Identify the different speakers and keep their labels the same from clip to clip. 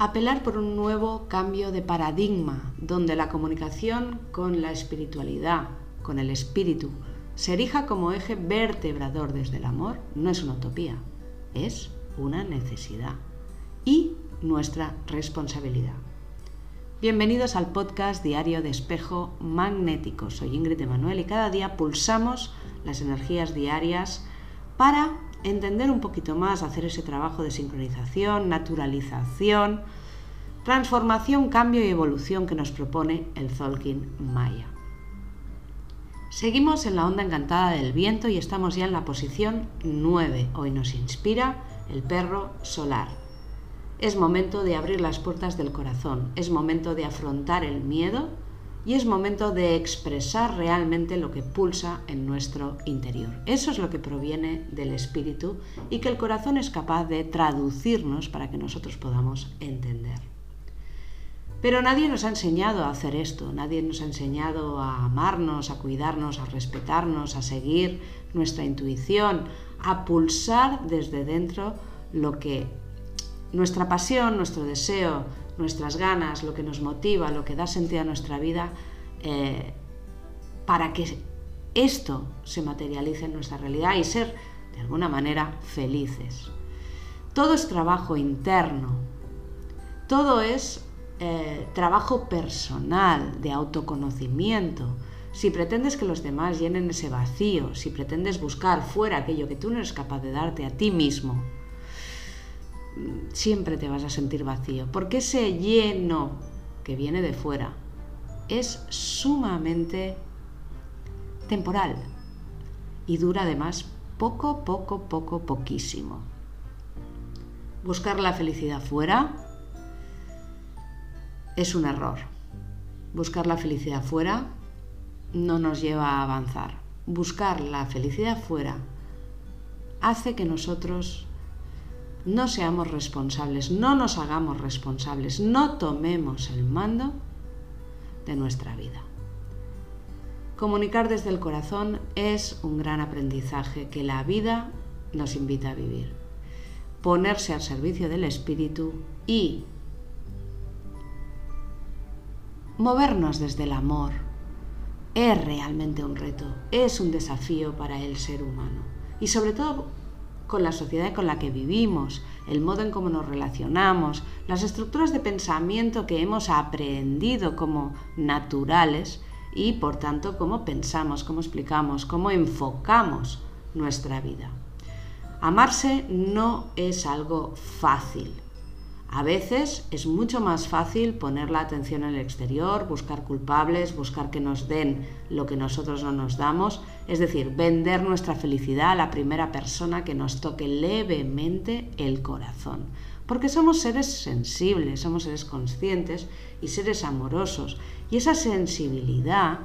Speaker 1: apelar por un nuevo cambio de paradigma, donde la comunicación con la espiritualidad, con el espíritu, se erija como eje vertebrador desde el amor, no es una utopía, es una necesidad y nuestra responsabilidad. Bienvenidos al podcast diario de espejo magnético. Soy Ingrid Emanuel y cada día pulsamos las energías diarias para entender un poquito más, hacer ese trabajo de sincronización, naturalización, transformación, cambio y evolución que nos propone el Zolkin Maya. Seguimos en la onda encantada del viento y estamos ya en la posición 9. Hoy nos inspira el perro solar. Es momento de abrir las puertas del corazón, es momento de afrontar el miedo y es momento de expresar realmente lo que pulsa en nuestro interior. Eso es lo que proviene del espíritu y que el corazón es capaz de traducirnos para que nosotros podamos entender. Pero nadie nos ha enseñado a hacer esto, nadie nos ha enseñado a amarnos, a cuidarnos, a respetarnos, a seguir nuestra intuición, a pulsar desde dentro lo que nuestra pasión, nuestro deseo, nuestras ganas, lo que nos motiva, lo que da sentido a nuestra vida, eh, para que esto se materialice en nuestra realidad y ser, de alguna manera, felices. Todo es trabajo interno, todo es eh, trabajo personal, de autoconocimiento. Si pretendes que los demás llenen ese vacío, si pretendes buscar fuera aquello que tú no eres capaz de darte a ti mismo, siempre te vas a sentir vacío, porque ese lleno que viene de fuera es sumamente temporal y dura además poco, poco, poco, poquísimo. Buscar la felicidad fuera es un error. Buscar la felicidad fuera no nos lleva a avanzar. Buscar la felicidad fuera hace que nosotros no seamos responsables, no nos hagamos responsables, no tomemos el mando de nuestra vida. Comunicar desde el corazón es un gran aprendizaje que la vida nos invita a vivir. Ponerse al servicio del espíritu y movernos desde el amor es realmente un reto, es un desafío para el ser humano. Y sobre todo con la sociedad con la que vivimos, el modo en cómo nos relacionamos, las estructuras de pensamiento que hemos aprendido como naturales y por tanto cómo pensamos, cómo explicamos, cómo enfocamos nuestra vida. Amarse no es algo fácil, a veces es mucho más fácil poner la atención en el exterior, buscar culpables, buscar que nos den lo que nosotros no nos damos, es decir, vender nuestra felicidad a la primera persona que nos toque levemente el corazón. Porque somos seres sensibles, somos seres conscientes y seres amorosos. Y esa sensibilidad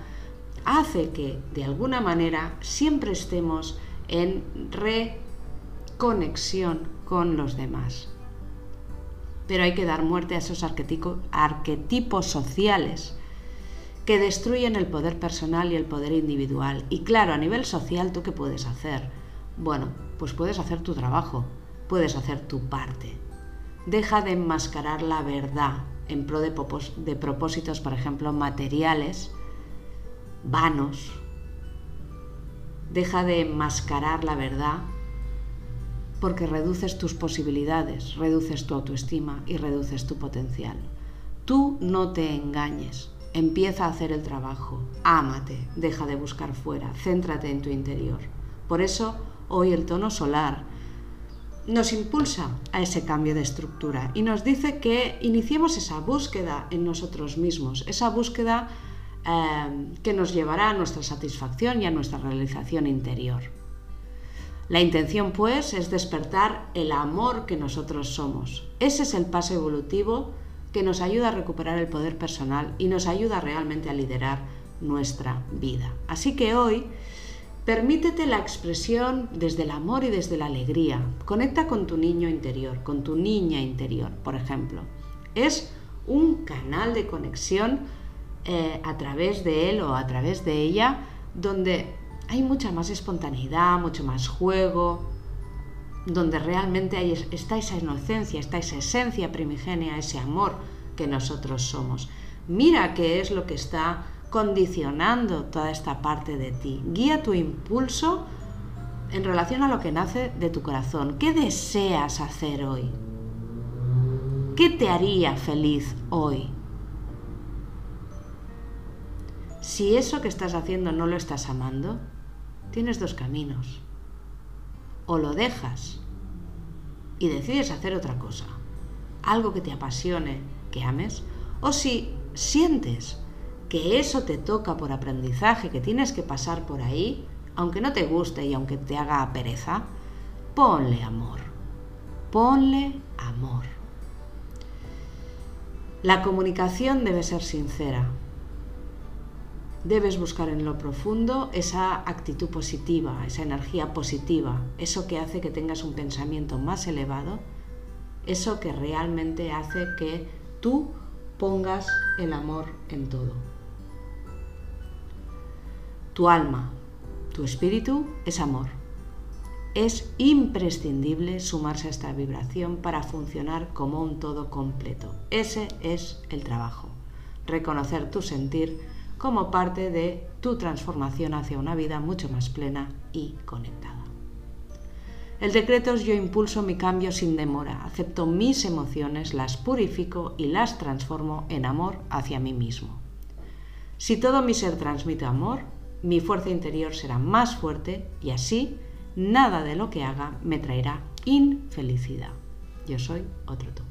Speaker 1: hace que, de alguna manera, siempre estemos en reconexión con los demás pero hay que dar muerte a esos arquetipos sociales que destruyen el poder personal y el poder individual. Y claro, a nivel social, ¿tú qué puedes hacer? Bueno, pues puedes hacer tu trabajo, puedes hacer tu parte. Deja de enmascarar la verdad en pro de, propósitos, por ejemplo, materiales, vanos. Deja de enmascarar la verdad porque reduces tus posibilidades, reduces tu autoestima y reduces tu potencial. Tú no te engañes, empieza a hacer el trabajo, ámate, deja de buscar fuera, céntrate en tu interior. Por eso, hoy el tono solar nos impulsa a ese cambio de estructura y nos dice que iniciemos esa búsqueda en nosotros mismos, esa búsqueda eh, que nos llevará a nuestra satisfacción y a nuestra realización interior. La intención, pues, es despertar el amor que nosotros somos. Ese es el paso evolutivo que nos ayuda a recuperar el poder personal y nos ayuda realmente a liderar nuestra vida. Así que hoy, permítete la expresión desde el amor y desde la alegría. Conecta con tu niño interior, con tu niña interior, por ejemplo. Es un canal de conexión eh, a través de él o a través de ella donde hay mucha más espontaneidad, mucho más juego, donde realmente está esa inocencia, está esa esencia primigenia, ese amor que nosotros somos. Mira qué es lo que está condicionando toda esta parte de ti. Guía tu impulso en relación a lo que nace de tu corazón. ¿Qué deseas hacer hoy? ¿Qué te haría feliz hoy? Si eso que estás haciendo no lo estás amando, tienes dos caminos. O lo dejas y decides hacer otra cosa, algo que te apasione, que ames, o si sientes que eso te toca por aprendizaje, que tienes que pasar por ahí, aunque no te guste y aunque te haga pereza, ponle amor, ponle amor. La comunicación debe ser sincera, debes buscar en lo profundo esa actitud positiva, esa energía positiva, eso que hace que tengas un pensamiento más elevado, eso que realmente hace que tú pongas el amor en todo. Tu alma, tu espíritu es amor. Es imprescindible sumarse a esta vibración para funcionar como un todo completo. Ese es el trabajo. Reconocer tu sentir, como parte de tu transformación hacia una vida mucho más plena y conectada. El decreto es yo impulso mi cambio sin demora, acepto mis emociones, las purifico y las transformo en amor hacia mí mismo. Si todo mi ser transmite amor, mi fuerza interior será más fuerte y así nada de lo que haga me traerá infelicidad. Yo soy otro tú.